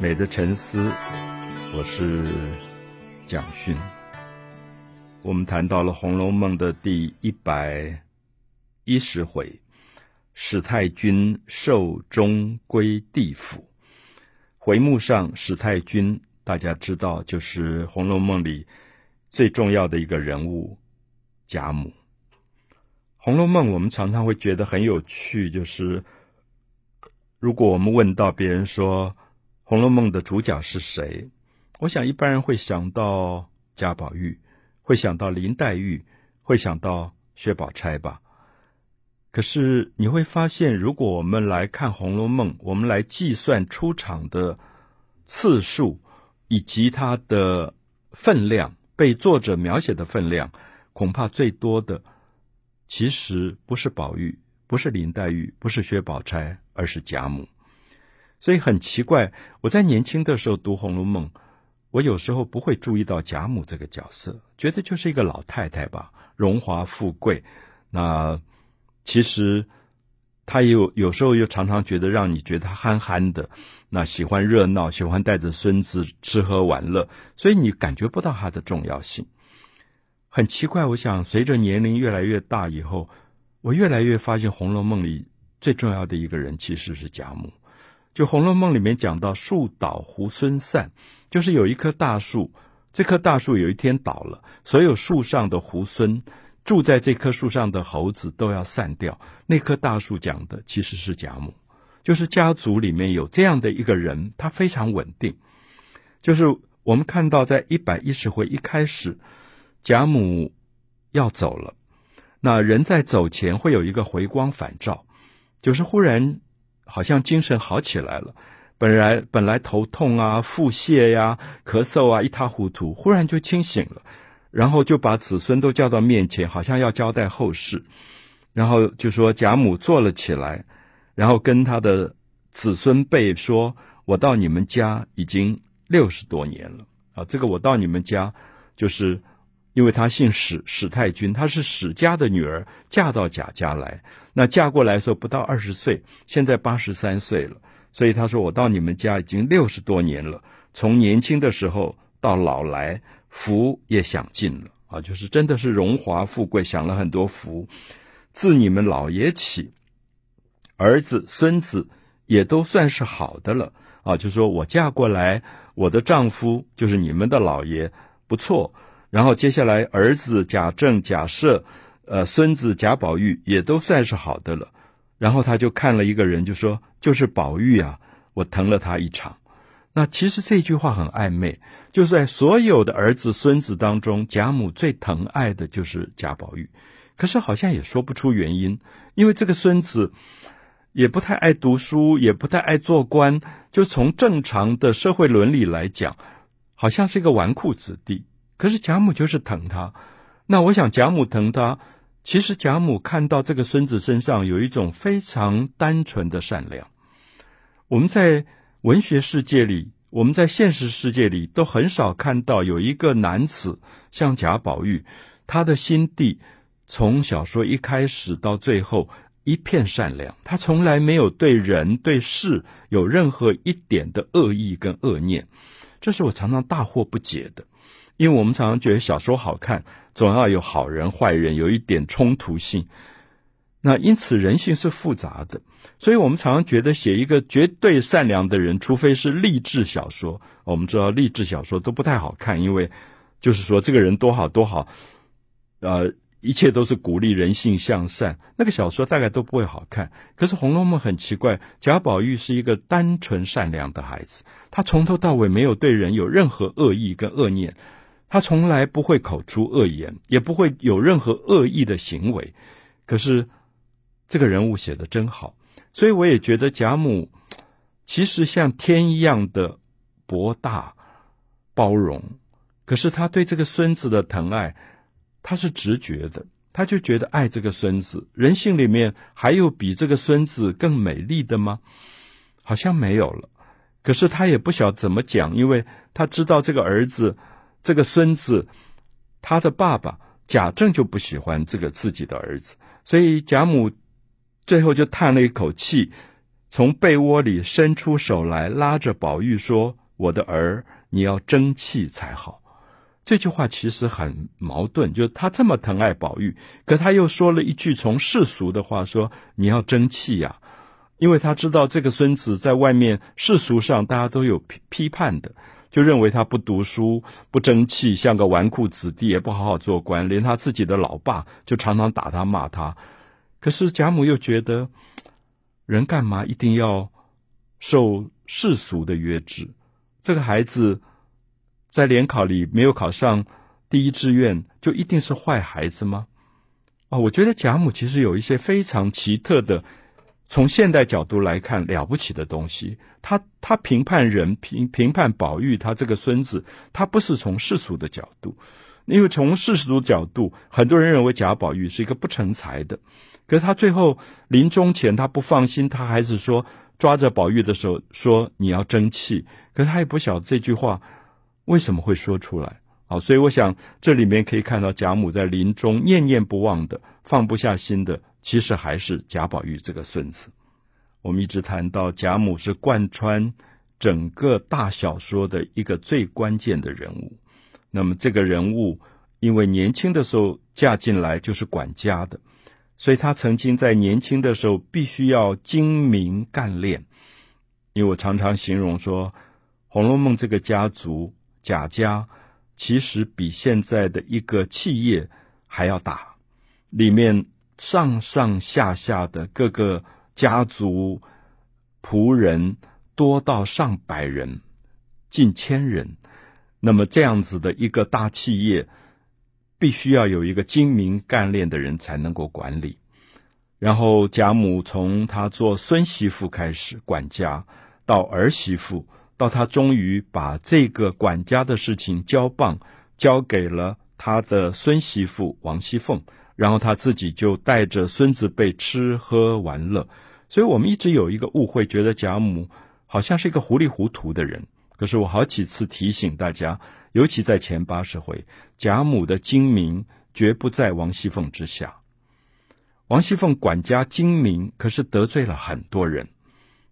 美的沉思，我是蒋勋。我们谈到了《红楼梦》的第一百一十回，史太君寿终归地府。回目上，史太君大家知道，就是《红楼梦》里最重要的一个人物贾母。《红楼梦》我们常常会觉得很有趣，就是如果我们问到别人说，《红楼梦》的主角是谁？我想一般人会想到贾宝玉，会想到林黛玉，会想到薛宝钗吧。可是你会发现，如果我们来看《红楼梦》，我们来计算出场的次数以及它的分量，被作者描写的分量，恐怕最多的其实不是宝玉，不是林黛玉，不是薛宝钗，而是贾母。所以很奇怪，我在年轻的时候读《红楼梦》，我有时候不会注意到贾母这个角色，觉得就是一个老太太吧，荣华富贵。那其实她有有时候又常常觉得让你觉得憨憨的，那喜欢热闹，喜欢带着孙子吃喝玩乐，所以你感觉不到她的重要性。很奇怪，我想随着年龄越来越大以后，我越来越发现《红楼梦》里最重要的一个人其实是贾母。就《红楼梦》里面讲到树倒猢狲散，就是有一棵大树，这棵大树有一天倒了，所有树上的猢狲，住在这棵树上的猴子都要散掉。那棵大树讲的其实是贾母，就是家族里面有这样的一个人，他非常稳定。就是我们看到在一百一十回一开始，贾母要走了，那人在走前会有一个回光返照，就是忽然。好像精神好起来了，本来本来头痛啊、腹泻呀、咳嗽啊，一塌糊涂，忽然就清醒了，然后就把子孙都叫到面前，好像要交代后事，然后就说贾母坐了起来，然后跟他的子孙辈说：“我到你们家已经六十多年了。啊，这个我到你们家就是。”因为她姓史，史太君，她是史家的女儿，嫁到贾家来。那嫁过来的时候不到二十岁，现在八十三岁了。所以她说：“我到你们家已经六十多年了，从年轻的时候到老来，福也享尽了啊，就是真的是荣华富贵，享了很多福。自你们老爷起，儿子孙子也都算是好的了啊。就说我嫁过来，我的丈夫就是你们的老爷，不错。”然后接下来，儿子贾政、贾赦，呃，孙子贾宝玉也都算是好的了。然后他就看了一个人，就说：“就是宝玉啊，我疼了他一场。”那其实这句话很暧昧，就是在所有的儿子孙子当中，贾母最疼爱的就是贾宝玉。可是好像也说不出原因，因为这个孙子也不太爱读书，也不太爱做官，就从正常的社会伦理来讲，好像是一个纨绔子弟。可是贾母就是疼他，那我想贾母疼他，其实贾母看到这个孙子身上有一种非常单纯的善良。我们在文学世界里，我们在现实世界里都很少看到有一个男子像贾宝玉，他的心地从小说一开始到最后一片善良，他从来没有对人对事有任何一点的恶意跟恶念，这是我常常大惑不解的。因为我们常常觉得小说好看，总要有好人坏人，有一点冲突性。那因此人性是复杂的，所以我们常常觉得写一个绝对善良的人，除非是励志小说。我们知道励志小说都不太好看，因为就是说这个人多好多好，呃，一切都是鼓励人性向善，那个小说大概都不会好看。可是《红楼梦》很奇怪，贾宝玉是一个单纯善良的孩子，他从头到尾没有对人有任何恶意跟恶念。他从来不会口出恶言，也不会有任何恶意的行为。可是这个人物写得真好，所以我也觉得贾母其实像天一样的博大包容。可是他对这个孙子的疼爱，他是直觉的，他就觉得爱这个孙子。人性里面还有比这个孙子更美丽的吗？好像没有了。可是他也不晓怎么讲，因为他知道这个儿子。这个孙子，他的爸爸贾政就不喜欢这个自己的儿子，所以贾母最后就叹了一口气，从被窝里伸出手来，拉着宝玉说：“我的儿，你要争气才好。”这句话其实很矛盾，就是他这么疼爱宝玉，可他又说了一句从世俗的话说：“你要争气呀。”因为他知道这个孙子在外面世俗上大家都有批批判的，就认为他不读书、不争气，像个纨绔子弟，也不好好做官，连他自己的老爸就常常打他骂他。可是贾母又觉得，人干嘛一定要受世俗的约制？这个孩子。在联考里没有考上第一志愿，就一定是坏孩子吗？啊，我觉得贾母其实有一些非常奇特的，从现代角度来看了不起的东西。他他评判人，评评判宝玉，他这个孙子，他不是从世俗的角度，因为从世俗角度，很多人认为贾宝玉是一个不成才的。可是他最后临终前，他不放心，他还是说抓着宝玉的手说：“你要争气。”可是他也不晓得这句话。为什么会说出来？好，所以我想这里面可以看到贾母在临终念念不忘的、放不下心的，其实还是贾宝玉这个孙子。我们一直谈到贾母是贯穿整个大小说的一个最关键的人物。那么这个人物因为年轻的时候嫁进来就是管家的，所以她曾经在年轻的时候必须要精明干练。因为我常常形容说，《红楼梦》这个家族。贾家其实比现在的一个企业还要大，里面上上下下的各个家族仆人多到上百人，近千人。那么这样子的一个大企业，必须要有一个精明干练的人才能够管理。然后贾母从她做孙媳妇开始管家，到儿媳妇。到她终于把这个管家的事情交棒交给了她的孙媳妇王熙凤，然后他自己就带着孙子辈吃喝玩乐。所以我们一直有一个误会，觉得贾母好像是一个糊里糊涂的人。可是我好几次提醒大家，尤其在前八十回，贾母的精明绝不在王熙凤之下。王熙凤管家精明，可是得罪了很多人。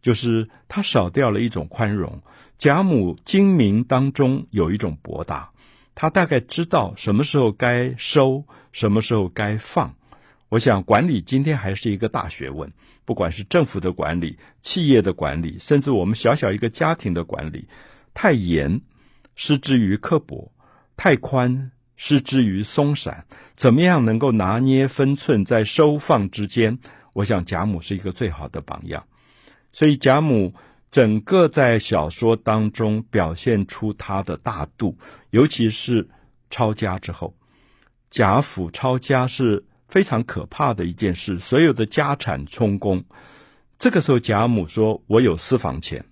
就是他少掉了一种宽容，贾母精明当中有一种博大，他大概知道什么时候该收，什么时候该放。我想管理今天还是一个大学问，不管是政府的管理、企业的管理，甚至我们小小一个家庭的管理，太严失之于刻薄，太宽失之于松散，怎么样能够拿捏分寸在收放之间？我想贾母是一个最好的榜样。所以贾母整个在小说当中表现出他的大度，尤其是抄家之后，贾府抄家是非常可怕的一件事，所有的家产充公。这个时候，贾母说：“我有私房钱，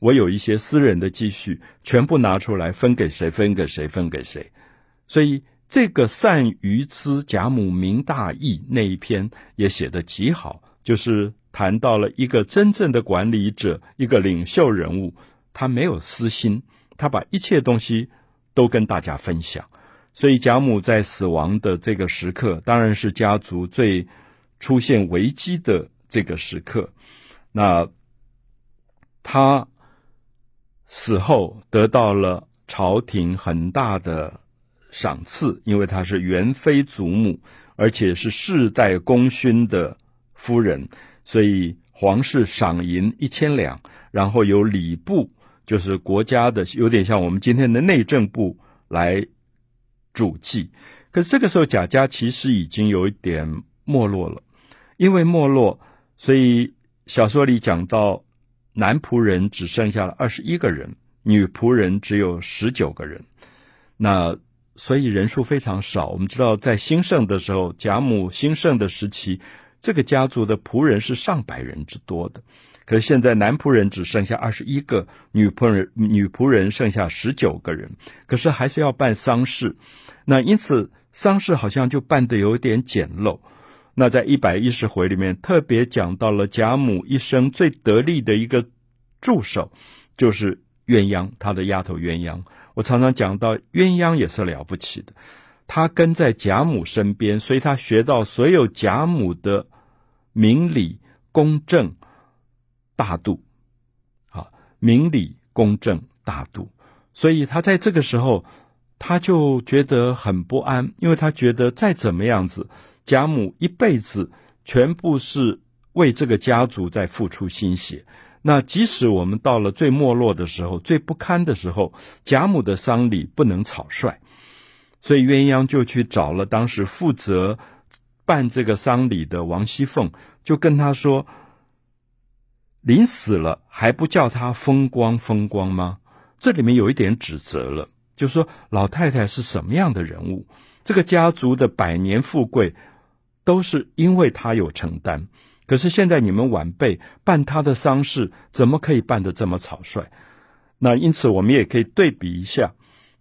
我有一些私人的积蓄，全部拿出来分给谁？分给谁？分给谁？”所以这个善于资贾母明大义那一篇也写得极好，就是。谈到了一个真正的管理者，一个领袖人物，他没有私心，他把一切东西都跟大家分享。所以贾母在死亡的这个时刻，当然是家族最出现危机的这个时刻。那他死后得到了朝廷很大的赏赐，因为他是元妃祖母，而且是世代功勋的夫人。所以皇室赏银一千两，然后由礼部，就是国家的，有点像我们今天的内政部来主祭。可是这个时候贾家其实已经有一点没落了，因为没落，所以小说里讲到男仆人只剩下了二十一个人，女仆人只有十九个人。那所以人数非常少。我们知道在兴盛的时候，贾母兴盛的时期。这个家族的仆人是上百人之多的，可是现在男仆人只剩下二十一个，女仆人女仆人剩下十九个人，可是还是要办丧事，那因此丧事好像就办得有点简陋。那在一百一十回里面特别讲到了贾母一生最得力的一个助手，就是鸳鸯，她的丫头鸳鸯。我常常讲到鸳鸯也是了不起的。她跟在贾母身边，所以她学到所有贾母的明理、公正，大度，啊，明理公正大度，所以他在这个时候，他就觉得很不安，因为他觉得再怎么样子，贾母一辈子全部是为这个家族在付出心血。那即使我们到了最没落的时候、最不堪的时候，贾母的丧礼不能草率，所以鸳鸯就去找了当时负责办这个丧礼的王熙凤，就跟他说：“临死了还不叫他风光风光吗？”这里面有一点指责了，就说老太太是什么样的人物？这个家族的百年富贵都是因为她有承担。可是现在你们晚辈办他的丧事，怎么可以办得这么草率？那因此我们也可以对比一下，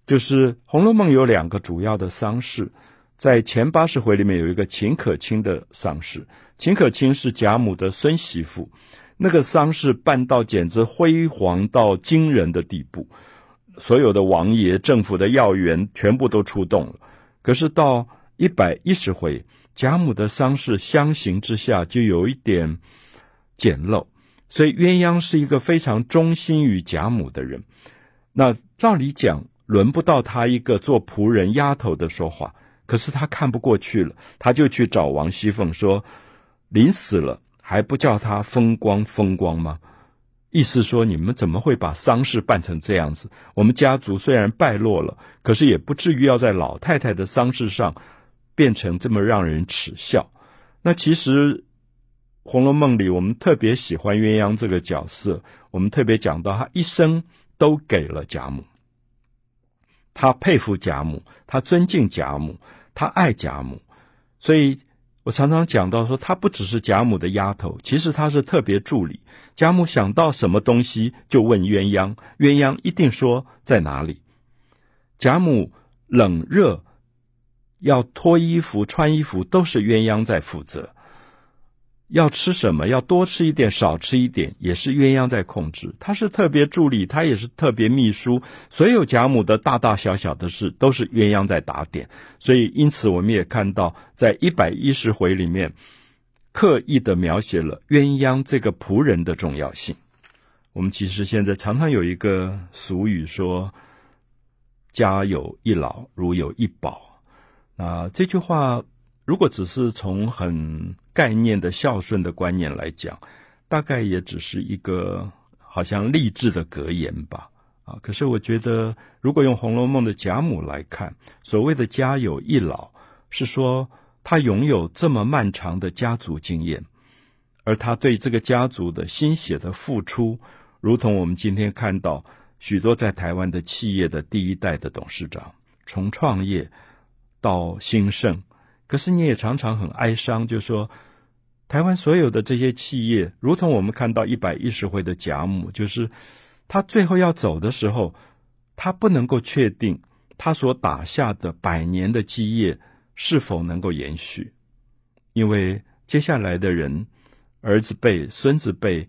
就是《红楼梦》有两个主要的丧事，在前八十回里面有一个秦可卿的丧事，秦可卿是贾母的孙媳妇，那个丧事办到简直辉煌到惊人的地步，所有的王爷、政府的要员全部都出动了。可是到一百一十回。贾母的丧事相形之下就有一点简陋，所以鸳鸯是一个非常忠心于贾母的人。那照理讲，轮不到他一个做仆人丫头的说话，可是他看不过去了，他就去找王熙凤说：“临死了还不叫他风光风光吗？”意思说，你们怎么会把丧事办成这样子？我们家族虽然败落了，可是也不至于要在老太太的丧事上。变成这么让人耻笑。那其实《红楼梦》里，我们特别喜欢鸳鸯这个角色。我们特别讲到，他一生都给了贾母，他佩服贾母，他尊敬贾母，他爱贾母。所以我常常讲到说，她不只是贾母的丫头，其实她是特别助理。贾母想到什么东西，就问鸳鸯，鸳鸯一定说在哪里。贾母冷热。要脱衣服、穿衣服都是鸳鸯在负责。要吃什么，要多吃一点、少吃一点，也是鸳鸯在控制。他是特别助理，他也是特别秘书。所有贾母的大大小小的事，都是鸳鸯在打点。所以，因此我们也看到，在一百一十回里面，刻意的描写了鸳鸯这个仆人的重要性。我们其实现在常常有一个俗语说：“家有一老，如有一宝。”啊，这句话如果只是从很概念的孝顺的观念来讲，大概也只是一个好像励志的格言吧。啊，可是我觉得，如果用《红楼梦》的贾母来看，所谓的家有一老，是说他拥有这么漫长的家族经验，而他对这个家族的心血的付出，如同我们今天看到许多在台湾的企业的第一代的董事长，从创业。到兴盛，可是你也常常很哀伤，就说台湾所有的这些企业，如同我们看到一百一十回的贾母，就是他最后要走的时候，他不能够确定他所打下的百年的基业是否能够延续，因为接下来的人，儿子辈、孙子辈、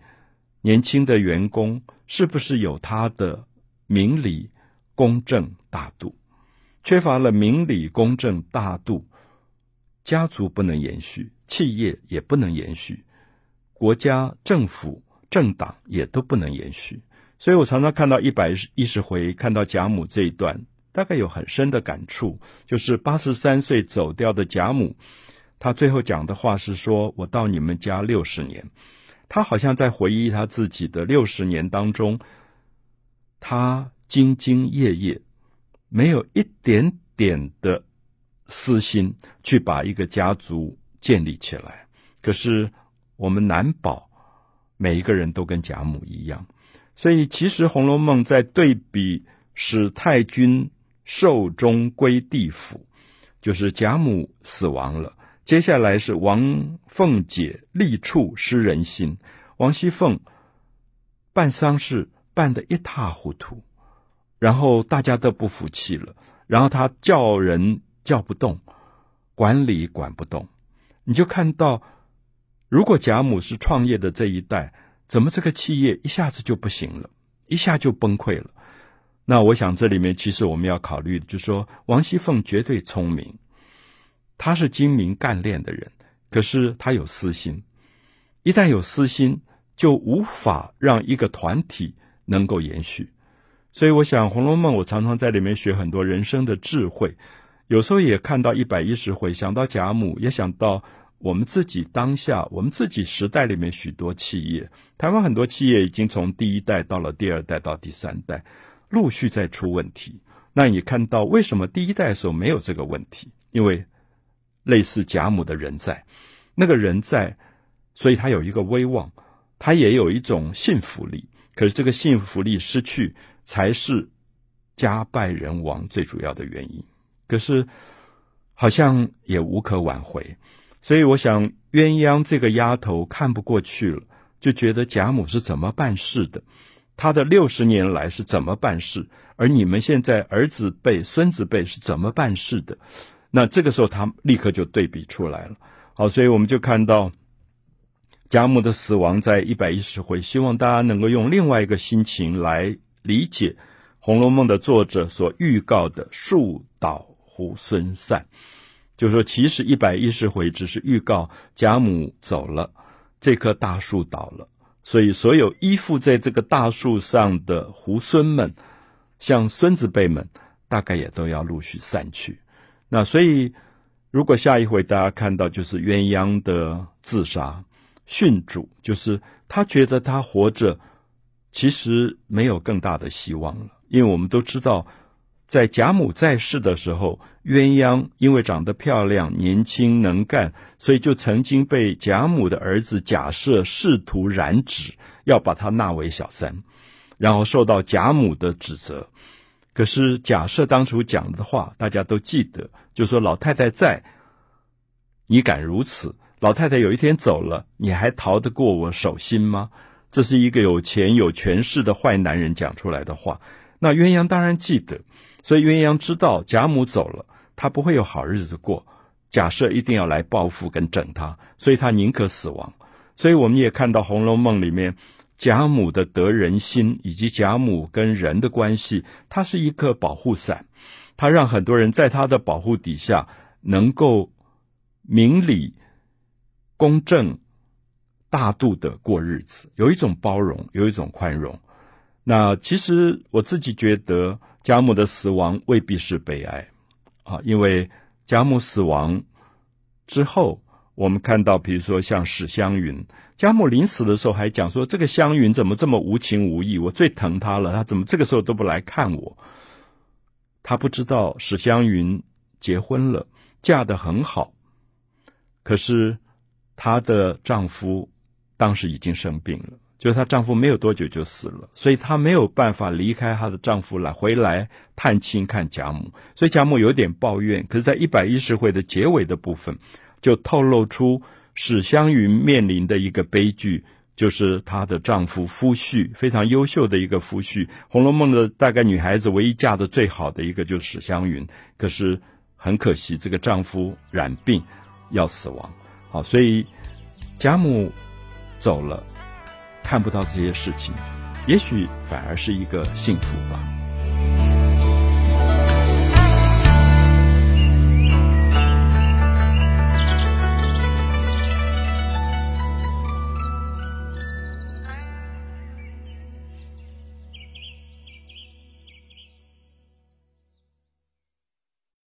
年轻的员工，是不是有他的明理、公正、大度？缺乏了明理、公正、大度，家族不能延续，企业也不能延续，国家、政府、政党也都不能延续。所以我常常看到一百一十回，看到贾母这一段，大概有很深的感触。就是八十三岁走掉的贾母，她最后讲的话是说：“我到你们家六十年。”她好像在回忆她自己的六十年当中，她兢兢业业。没有一点点的私心去把一个家族建立起来，可是我们难保每一个人都跟贾母一样。所以，其实《红楼梦》在对比史太君寿终归地府，就是贾母死亡了，接下来是王凤姐力触失人心，王熙凤办丧事办得一塌糊涂。然后大家都不服气了，然后他叫人叫不动，管理管不动，你就看到，如果贾母是创业的这一代，怎么这个企业一下子就不行了，一下就崩溃了？那我想这里面其实我们要考虑的，就是说王熙凤绝对聪明，她是精明干练的人，可是她有私心，一旦有私心，就无法让一个团体能够延续。所以，我想《红楼梦》，我常常在里面学很多人生的智慧。有时候也看到一百一十回，想到贾母，也想到我们自己当下，我们自己时代里面许多企业。台湾很多企业已经从第一代到了第二代到第三代，陆续在出问题。那你看到为什么第一代的时候没有这个问题？因为类似贾母的人在，那个人在，所以他有一个威望，他也有一种信服力。可是这个信服力失去，才是家败人亡最主要的原因。可是好像也无可挽回，所以我想鸳鸯这个丫头看不过去了，就觉得贾母是怎么办事的，她的六十年来是怎么办事，而你们现在儿子辈、孙子辈是怎么办事的？那这个时候他立刻就对比出来了。好，所以我们就看到贾母的死亡在一百一十回，希望大家能够用另外一个心情来理解《红楼梦》的作者所预告的树倒。猢狲散，就是说，其实一百一十回只是预告贾母走了，这棵大树倒了，所以所有依附在这个大树上的猢狲们，像孙子辈们，大概也都要陆续散去。那所以，如果下一回大家看到就是鸳鸯的自杀，殉主，就是他觉得他活着其实没有更大的希望了，因为我们都知道。在贾母在世的时候，鸳鸯因为长得漂亮、年轻能干，所以就曾经被贾母的儿子贾赦试图染指，要把她纳为小三，然后受到贾母的指责。可是贾赦当初讲的话，大家都记得，就说老太太在，你敢如此？老太太有一天走了，你还逃得过我手心吗？这是一个有钱有权势的坏男人讲出来的话。那鸳鸯当然记得。所以鸳鸯知道贾母走了，他不会有好日子过。贾赦一定要来报复跟整他，所以他宁可死亡。所以我们也看到《红楼梦》里面贾母的得人心，以及贾母跟人的关系，它是一个保护伞，它让很多人在他的保护底下能够明理、公正、大度的过日子，有一种包容，有一种宽容。那其实我自己觉得，贾母的死亡未必是悲哀，啊，因为贾母死亡之后，我们看到，比如说像史湘云，贾母临死的时候还讲说：“这个湘云怎么这么无情无义？我最疼她了，她怎么这个时候都不来看我？”她不知道史湘云结婚了，嫁得很好，可是她的丈夫当时已经生病了。就是她丈夫没有多久就死了，所以她没有办法离开她的丈夫来回来探亲看贾母，所以贾母有点抱怨。可是，在一百一十回的结尾的部分，就透露出史湘云面临的一个悲剧，就是她的丈夫夫婿非常优秀的一个夫婿，《红楼梦》的大概女孩子唯一嫁的最好的一个就是史湘云，可是很可惜，这个丈夫染病要死亡。好，所以贾母走了。看不到这些事情，也许反而是一个幸福吧。